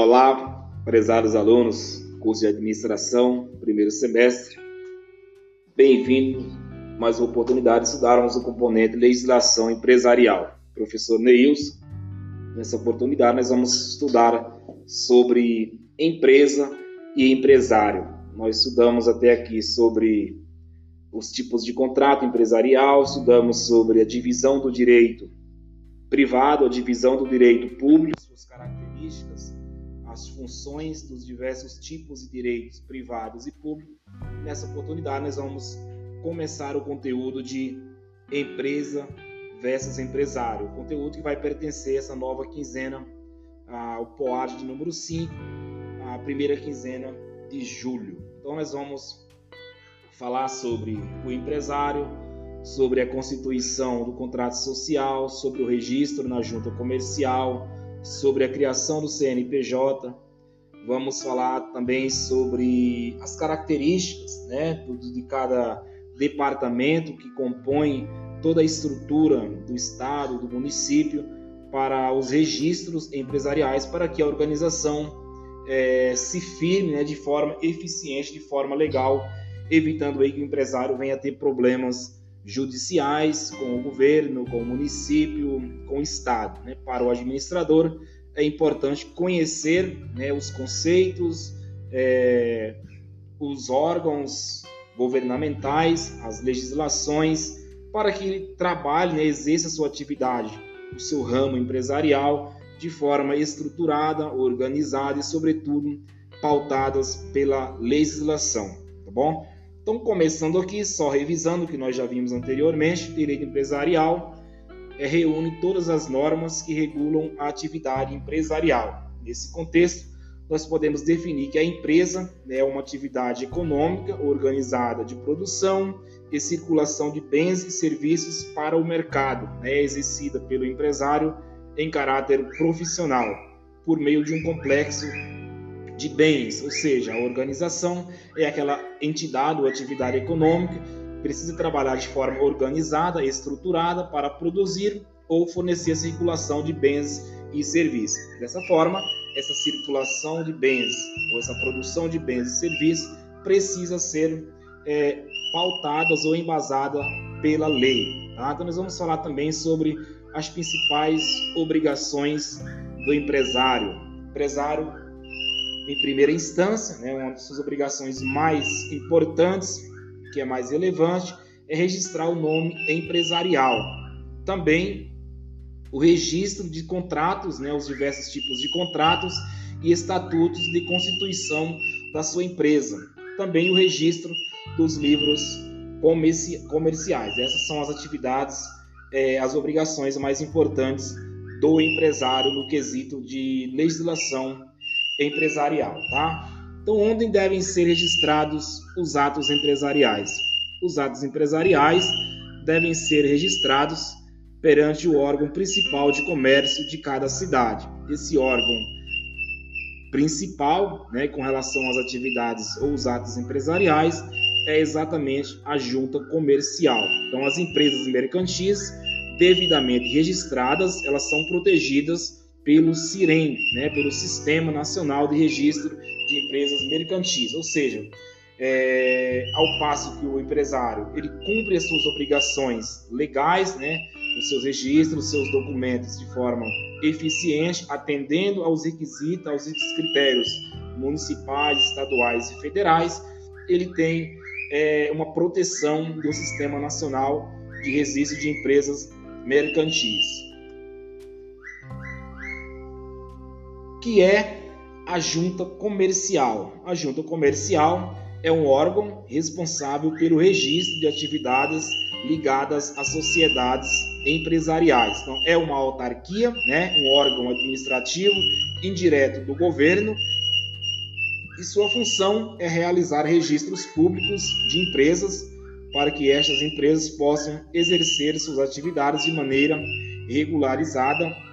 Olá, prezados alunos, curso de administração, primeiro semestre. Bem-vindos mais uma oportunidade de estudarmos o componente legislação empresarial. Professor Neils, nessa oportunidade nós vamos estudar sobre empresa e empresário. Nós estudamos até aqui sobre os tipos de contrato empresarial, estudamos sobre a divisão do direito privado, a divisão do direito público, suas características, as funções dos diversos tipos de direitos privados e públicos. Nessa oportunidade, nós vamos começar o conteúdo de empresa versus empresário, o conteúdo que vai pertencer a essa nova quinzena, ao POAD de número 5, a primeira quinzena de julho. Então, nós vamos falar sobre o empresário, sobre a constituição do contrato social, sobre o registro na junta comercial, sobre a criação do CNPJ. Vamos falar também sobre as características né, de cada departamento que compõe toda a estrutura do Estado, do município, para os registros empresariais, para que a organização é, se firme né, de forma eficiente, de forma legal, evitando aí que o empresário venha a ter problemas judiciais com o governo, com o município, com o Estado. Né? Para o administrador, é importante conhecer né, os conceitos, é, os órgãos governamentais, as legislações, para que ele trabalhe, né, exerça sua atividade, o seu ramo empresarial, de forma estruturada, organizada e, sobretudo, pautadas pela legislação, tá bom? Então, começando aqui, só revisando o que nós já vimos anteriormente, direito empresarial é, reúne todas as normas que regulam a atividade empresarial. Nesse contexto, nós podemos definir que a empresa né, é uma atividade econômica organizada de produção e circulação de bens e serviços para o mercado, né, exercida pelo empresário em caráter profissional, por meio de um complexo de bens, ou seja, a organização é aquela entidade ou atividade econômica que precisa trabalhar de forma organizada estruturada para produzir ou fornecer circulação de bens e serviços. Dessa forma, essa circulação de bens ou essa produção de bens e serviços precisa ser é, pautadas ou embasada pela lei. Tá? Então, nós vamos falar também sobre as principais obrigações do empresário. Empresário em primeira instância, né, uma das suas obrigações mais importantes, que é mais relevante, é registrar o nome empresarial. Também o registro de contratos, né, os diversos tipos de contratos e estatutos de constituição da sua empresa. Também o registro dos livros comerciais. Essas são as atividades, é, as obrigações mais importantes do empresário no quesito de legislação empresarial, tá? Então, onde devem ser registrados os atos empresariais? Os atos empresariais devem ser registrados perante o órgão principal de comércio de cada cidade. Esse órgão principal, né, com relação às atividades ou os atos empresariais, é exatamente a junta comercial. Então, as empresas mercantis devidamente registradas, elas são protegidas pelo CIREM, né, pelo Sistema Nacional de Registro de Empresas Mercantis, ou seja, é, ao passo que o empresário ele cumpre as suas obrigações legais, né, os seus registros, os seus documentos de forma eficiente, atendendo aos requisitos, aos critérios municipais, estaduais e federais, ele tem é, uma proteção do Sistema Nacional de Registro de Empresas Mercantis. Que é a junta comercial. A junta comercial é um órgão responsável pelo registro de atividades ligadas a sociedades empresariais. Então, é uma autarquia, né, um órgão administrativo indireto do governo, e sua função é realizar registros públicos de empresas para que estas empresas possam exercer suas atividades de maneira regularizada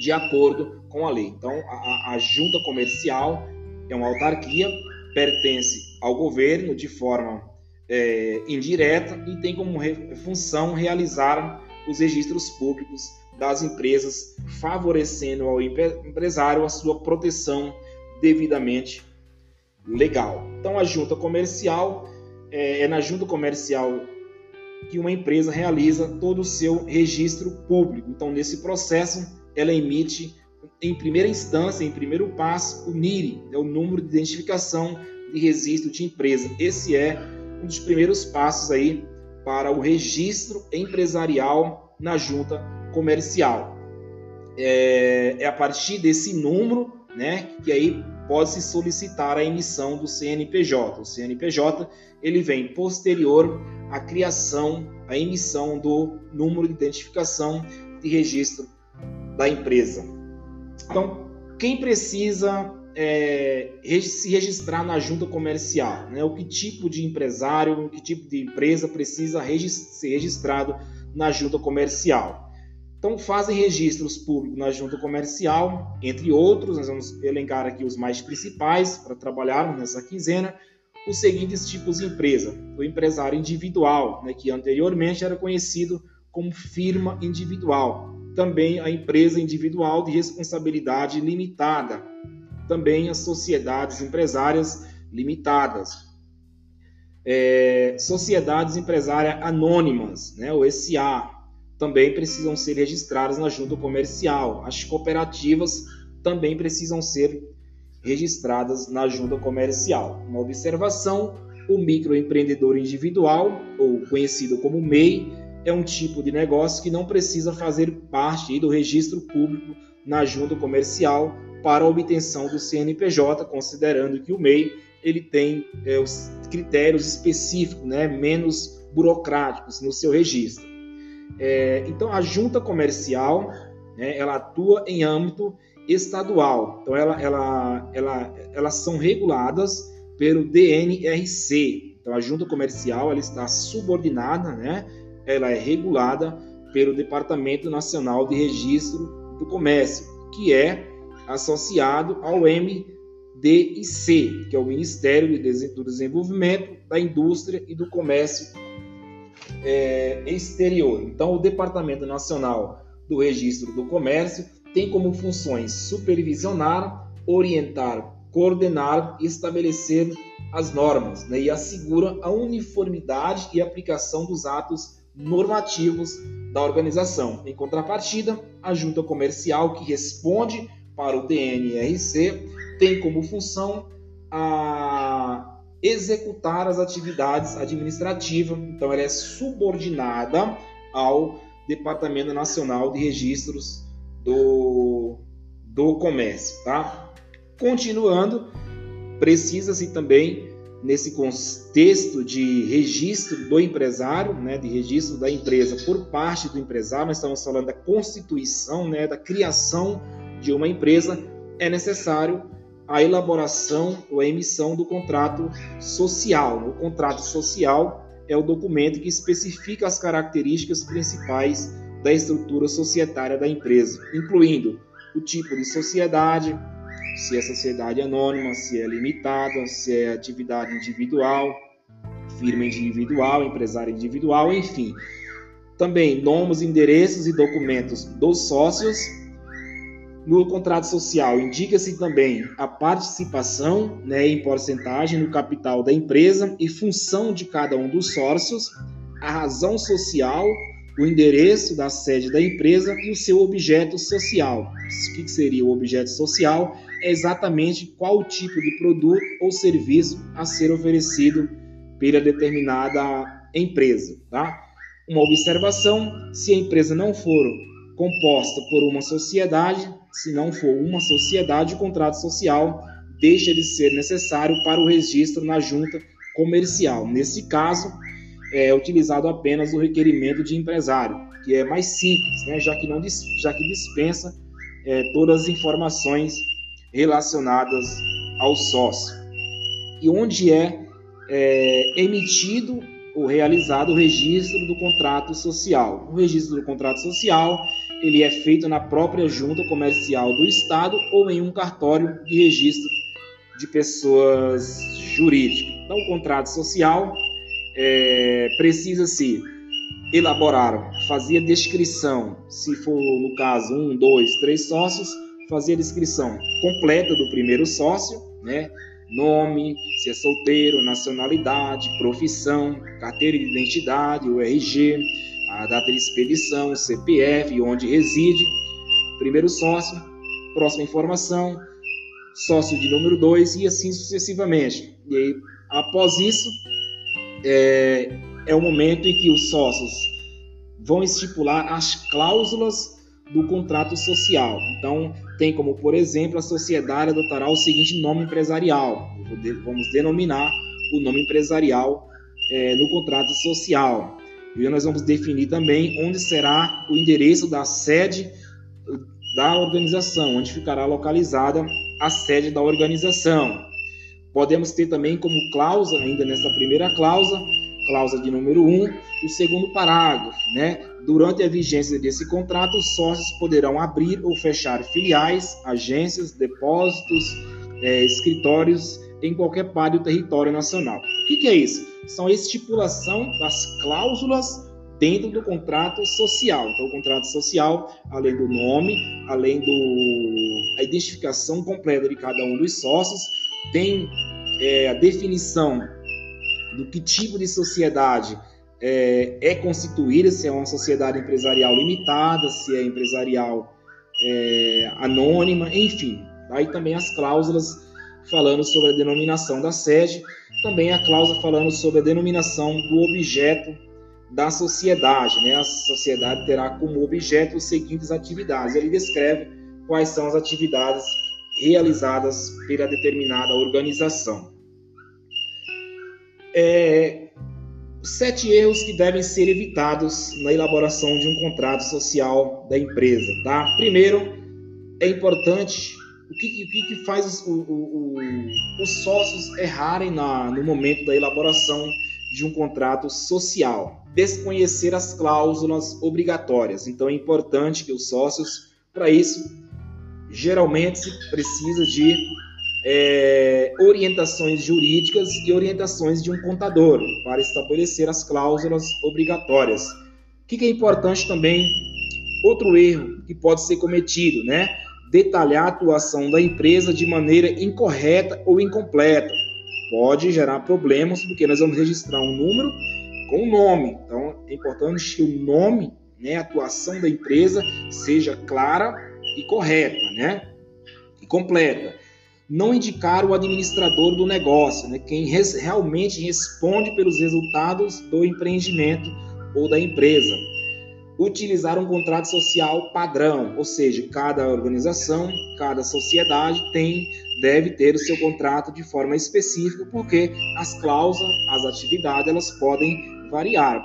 de acordo com a lei. Então, a, a junta comercial é uma autarquia, pertence ao governo de forma é, indireta e tem como re, função realizar os registros públicos das empresas, favorecendo ao empresário a sua proteção devidamente legal. Então, a junta comercial é, é na junta comercial que uma empresa realiza todo o seu registro público. Então, nesse processo, ela emite, em primeira instância, em primeiro passo, o NIRI, é o número de identificação de registro de empresa. Esse é um dos primeiros passos aí para o registro empresarial na junta comercial. É, é a partir desse número, né, que aí pode-se solicitar a emissão do CNPJ. O CNPJ ele vem posterior à criação, à emissão do número de identificação de registro da empresa. Então, quem precisa é, se registrar na junta comercial? Né? O que tipo de empresário, que tipo de empresa precisa ser registrado na junta comercial? Então, fazem registros públicos na junta comercial, entre outros, nós vamos elencar aqui os mais principais para trabalharmos nessa quinzena, os seguintes tipos de empresa. O empresário individual, né, que anteriormente era conhecido como firma individual. Também a empresa individual de responsabilidade limitada. Também as sociedades empresárias limitadas. É, sociedades empresárias anônimas, né, o SA, também precisam ser registradas na junta comercial. As cooperativas também precisam ser registradas na junta comercial. Uma observação: o microempreendedor individual, ou conhecido como MEI, é um tipo de negócio que não precisa fazer parte do registro público na junta comercial para a obtenção do CNPJ, considerando que o MEI ele tem é, os critérios específicos, né, menos burocráticos no seu registro. É, então, a junta comercial, né, ela atua em âmbito estadual. Então, ela, ela, ela, elas são reguladas pelo DNRC. Então, a junta comercial ela está subordinada, né, ela é regulada pelo Departamento Nacional de Registro do Comércio, que é associado ao MDIC, que é o Ministério do Desenvolvimento da Indústria e do Comércio é, exterior. Então, o Departamento Nacional do Registro do Comércio tem como funções supervisionar, orientar, coordenar e estabelecer as normas né, e assegura a uniformidade e aplicação dos atos normativos da organização. Em contrapartida, a junta comercial que responde para o DNRC tem como função a executar as atividades administrativas. Então, ela é subordinada ao Departamento Nacional de Registros do, do Comércio. Tá? Continuando, precisa-se também, nesse contexto de registro do empresário, né, de registro da empresa por parte do empresário, nós estamos falando da constituição, né, da criação de uma empresa, é necessário a elaboração ou a emissão do contrato social. O contrato social é o documento que especifica as características principais da estrutura societária da empresa, incluindo o tipo de sociedade, se é sociedade anônima, se é limitada, se é atividade individual, firma individual, empresário individual, enfim. Também nomes, endereços e documentos dos sócios no contrato social, indica-se também a participação né, em porcentagem no capital da empresa e função de cada um dos sócios, a razão social, o endereço da sede da empresa e o seu objeto social. O que seria o objeto social? Exatamente qual tipo de produto ou serviço a ser oferecido pela determinada empresa. Tá? Uma observação: se a empresa não for composta por uma sociedade, se não for uma sociedade, o contrato social deixa de ser necessário para o registro na junta comercial. Nesse caso, é utilizado apenas o requerimento de empresário, que é mais simples, né, já, que não, já que dispensa é, todas as informações relacionadas ao sócio. E onde é, é emitido ou realizado o registro do contrato social. O registro do contrato social ele é feito na própria junta comercial do estado ou em um cartório de registro de pessoas jurídicas. Então, o contrato social é, precisa-se elaboraram, fazia descrição, se for no caso um, dois, três sócios, fazia descrição completa do primeiro sócio, né? Nome, se é solteiro, nacionalidade, profissão, carteira de identidade, o RG, a data de expedição, CPF, onde reside, primeiro sócio, próxima informação, sócio de número 2 e assim sucessivamente. E aí, após isso, é, é o momento em que os sócios vão estipular as cláusulas do contrato social. Então, tem como, por exemplo, a sociedade adotará o seguinte nome empresarial. Vamos denominar o nome empresarial é, no contrato social. E nós vamos definir também onde será o endereço da sede da organização, onde ficará localizada a sede da organização. Podemos ter também como cláusula, ainda nessa primeira cláusula, cláusula de número 1, o segundo parágrafo, né? Durante a vigência desse contrato, os sócios poderão abrir ou fechar filiais, agências, depósitos, é, escritórios em qualquer parte do território nacional. O que, que é isso? São a estipulação das cláusulas dentro do contrato social. Então, o contrato social, além do nome, além da identificação completa de cada um dos sócios, tem é, a definição do que tipo de sociedade é, é, constituída, se é uma sociedade empresarial limitada, se é empresarial é, anônima, enfim. Aí também as cláusulas falando sobre a denominação da sede, também a cláusula falando sobre a denominação do objeto da sociedade. Né? A sociedade terá como objeto as seguintes atividades. Ele descreve quais são as atividades realizadas pela determinada organização. É, sete erros que devem ser evitados na elaboração de um contrato social da empresa. Tá? Primeiro, é importante o que, o que faz o, o, os sócios errarem na, no momento da elaboração de um contrato social. Desconhecer as cláusulas obrigatórias. Então é importante que os sócios, para isso, geralmente se precisa de é, orientações jurídicas e orientações de um contador para estabelecer as cláusulas obrigatórias. O que, é importante também? Outro erro que pode ser cometido, né? Detalhar a atuação da empresa de maneira incorreta ou incompleta pode gerar problemas, porque nós vamos registrar um número com o nome. Então, é importante que o nome, né, a atuação da empresa seja clara e correta, né? E completa. Não indicar o administrador do negócio, né, quem res, realmente responde pelos resultados do empreendimento ou da empresa. Utilizar um contrato social padrão, ou seja, cada organização, cada sociedade tem deve ter o seu contrato de forma específica, porque as cláusulas, as atividades, elas podem variar.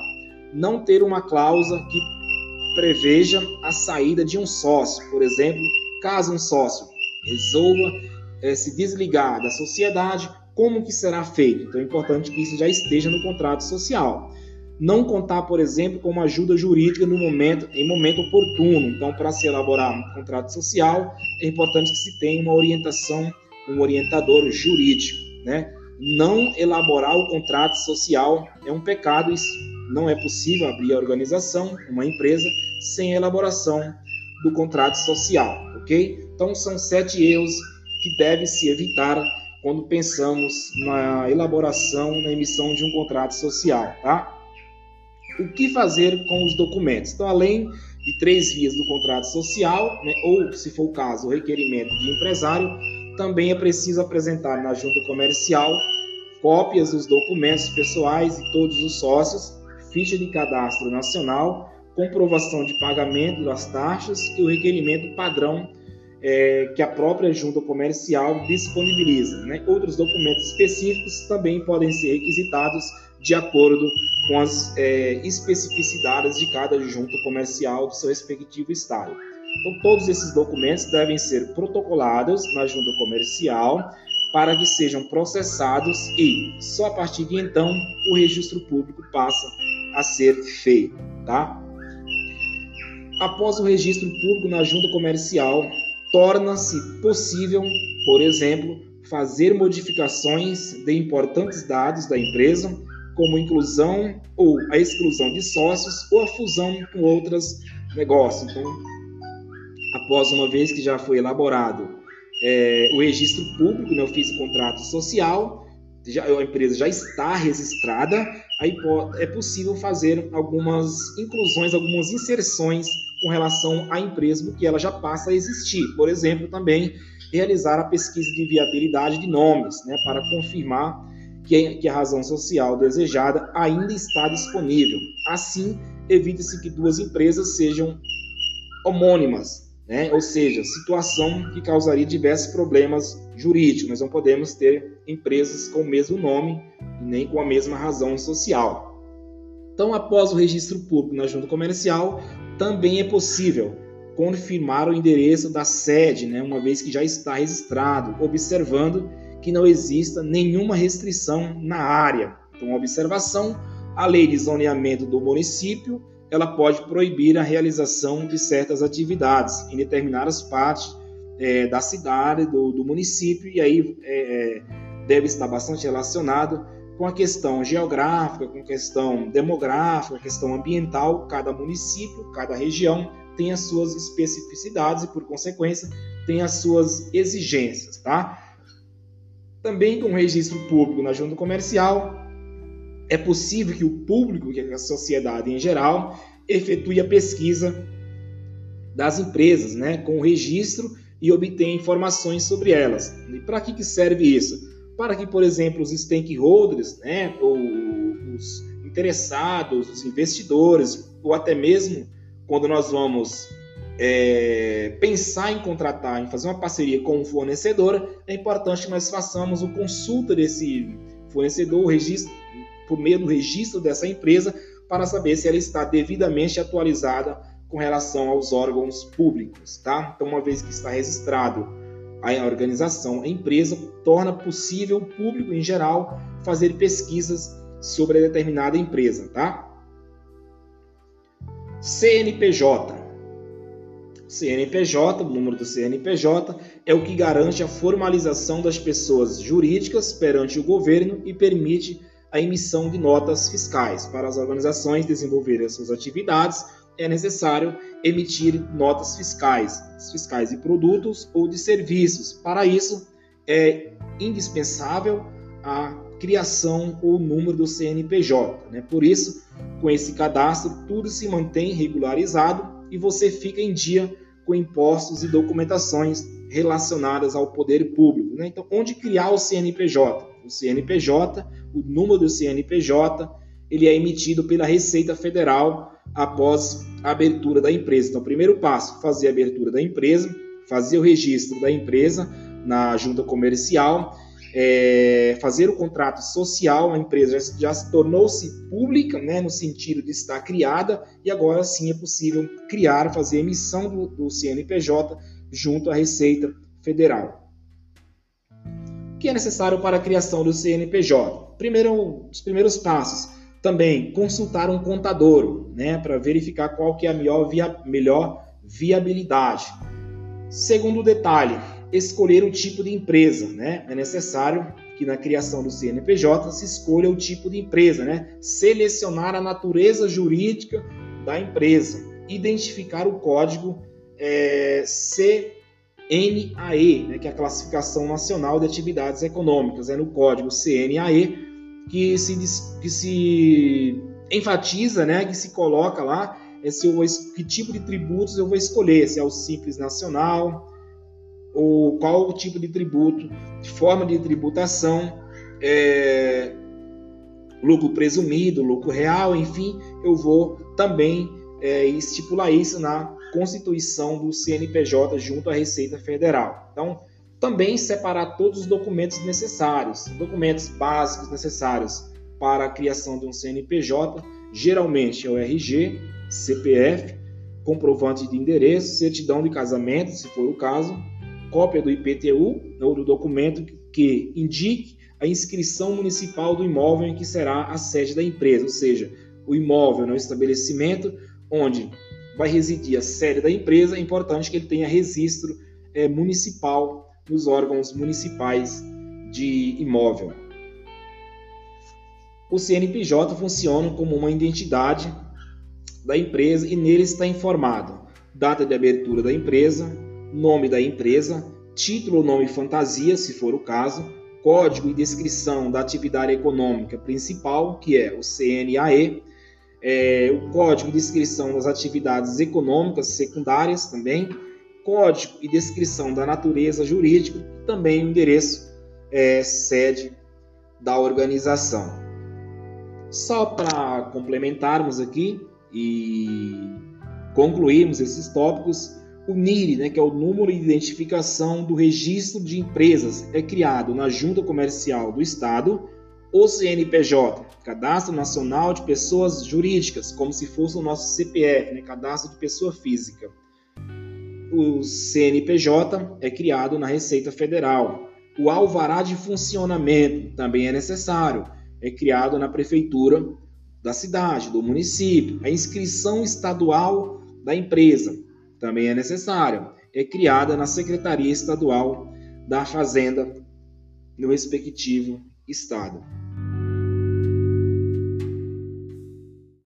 Não ter uma cláusula que preveja a saída de um sócio, por exemplo, caso um sócio resolva é, se desligar da sociedade, como que será feito? Então é importante que isso já esteja no contrato social não contar, por exemplo, com uma ajuda jurídica no momento, em momento oportuno. Então, para se elaborar um contrato social, é importante que se tenha uma orientação, um orientador jurídico, né? Não elaborar o contrato social é um pecado, isso não é possível abrir a organização, uma empresa, sem elaboração do contrato social, ok? Então, são sete erros que devem se evitar quando pensamos na elaboração, na emissão de um contrato social, tá? o que fazer com os documentos. Então, além de três vias do contrato social, né, ou, se for o caso, o requerimento de empresário, também é preciso apresentar na junta comercial cópias dos documentos pessoais de todos os sócios, ficha de cadastro nacional, comprovação de pagamento das taxas e o requerimento padrão é, que a própria junta comercial disponibiliza. Né? Outros documentos específicos também podem ser requisitados de acordo com as é, especificidades de cada junta comercial do seu respectivo estado. Então, todos esses documentos devem ser protocolados na junta comercial para que sejam processados e só a partir de então o registro público passa a ser feito, tá? Após o registro público na junta comercial, torna-se possível, por exemplo, fazer modificações de importantes dados da empresa como inclusão ou a exclusão de sócios ou a fusão com outros negócios. Então, após uma vez que já foi elaborado é, o registro público, né, eu fiz o contrato social, já, a empresa já está registrada, aí é possível fazer algumas inclusões, algumas inserções com relação à empresa, porque ela já passa a existir. Por exemplo, também realizar a pesquisa de viabilidade de nomes, né, para confirmar que, que a razão social desejada ainda está disponível. Assim, evita-se que duas empresas sejam homônimas, né? ou seja, situação que causaria diversos problemas jurídicos. Nós não podemos ter empresas com o mesmo nome nem com a mesma razão social. Então, após o registro público na junta comercial, também é possível confirmar o endereço da sede, né, uma vez que já está registrado, observando que não exista nenhuma restrição na área. Então, observação, a lei de zoneamento do município, ela pode proibir a realização de certas atividades em determinadas partes é, da cidade, do, do, município, e aí é, é deve estar bastante relacionado com a questão geográfica, com a questão demográfica, a questão ambiental. Cada município, cada região tem as suas especificidades e, por consequência, tem as suas exigências, tá? Também com o registro público na junta comercial, é possível que o público, que é a sociedade em geral, efetue a pesquisa das empresas, né, com o registro e obtenha informações sobre elas. E para que, que serve isso? Para que, por exemplo, os stakeholders, né, ou os interessados, os investidores, ou até mesmo quando nós vamos é, pensar em contratar, em fazer uma parceria com um fornecedor, é importante que nós façamos o consulta desse fornecedor, o registro, por meio do registro dessa empresa, para saber se ela está devidamente atualizada com relação aos órgãos públicos, tá? Então, uma vez que está registrado a organização, a empresa, torna possível o público em geral fazer pesquisas sobre a determinada empresa, tá? CNPJ CNPJ, o número do CNPJ, é o que garante a formalização das pessoas jurídicas perante o governo e permite a emissão de notas fiscais. Para as organizações desenvolverem suas atividades, é necessário emitir notas fiscais, fiscais de produtos ou de serviços. Para isso, é indispensável a criação ou número do CNPJ. Né? Por isso, com esse cadastro, tudo se mantém regularizado e você fica em dia com impostos e documentações relacionadas ao poder público. Né? Então, onde criar o CNPJ? O CNPJ, o número do CNPJ, ele é emitido pela Receita Federal após a abertura da empresa. Então, primeiro passo, fazer a abertura da empresa, fazer o registro da empresa na junta comercial é, fazer o contrato social, a empresa já, já se tornou-se pública, né, no sentido de estar criada, e agora sim é possível criar, fazer emissão do, do CNPJ junto à Receita Federal. O que é necessário para a criação do CNPJ? Primeiro, os primeiros passos. Também consultar um contador, né, para verificar qual que é a melhor, via, melhor viabilidade. Segundo detalhe, escolher o tipo de empresa, né? É necessário que na criação do CNPJ se escolha o tipo de empresa, né? Selecionar a natureza jurídica da empresa, identificar o código é, CNAE, né? que é a Classificação Nacional de Atividades Econômicas, é no código CNAE que se, que se enfatiza, né? Que se coloca lá é se eu que tipo de tributos eu vou escolher, se é o Simples Nacional, ou qual o tipo de tributo, forma de tributação, é, lucro presumido, lucro real, enfim, eu vou também é, estipular isso na constituição do CNPJ junto à Receita Federal. Então, também separar todos os documentos necessários, documentos básicos necessários para a criação de um CNPJ, geralmente é o RG, CPF, comprovante de endereço, certidão de casamento, se for o caso, cópia do IPTU ou do documento que indique a inscrição municipal do imóvel em que será a sede da empresa, ou seja, o imóvel no estabelecimento onde vai residir a sede da empresa, é importante que ele tenha registro é, municipal nos órgãos municipais de imóvel. O CNPJ funciona como uma identidade da empresa e nele está informado data de abertura da empresa, nome da empresa, título ou nome fantasia, se for o caso, código e descrição da atividade econômica principal, que é o CNAE, é, o código e descrição das atividades econômicas secundárias também, código e descrição da natureza jurídica e também o endereço é, sede da organização. Só para complementarmos aqui e concluirmos esses tópicos, o NIRI, né, que é o número de identificação do registro de empresas, é criado na Junta Comercial do Estado, o CNPJ, Cadastro Nacional de Pessoas Jurídicas, como se fosse o nosso CPF, né, Cadastro de Pessoa Física. O CNPJ é criado na Receita Federal. O alvará de funcionamento também é necessário, é criado na prefeitura da cidade, do município. A inscrição estadual da empresa também é necessária. É criada na Secretaria Estadual da Fazenda no respectivo estado.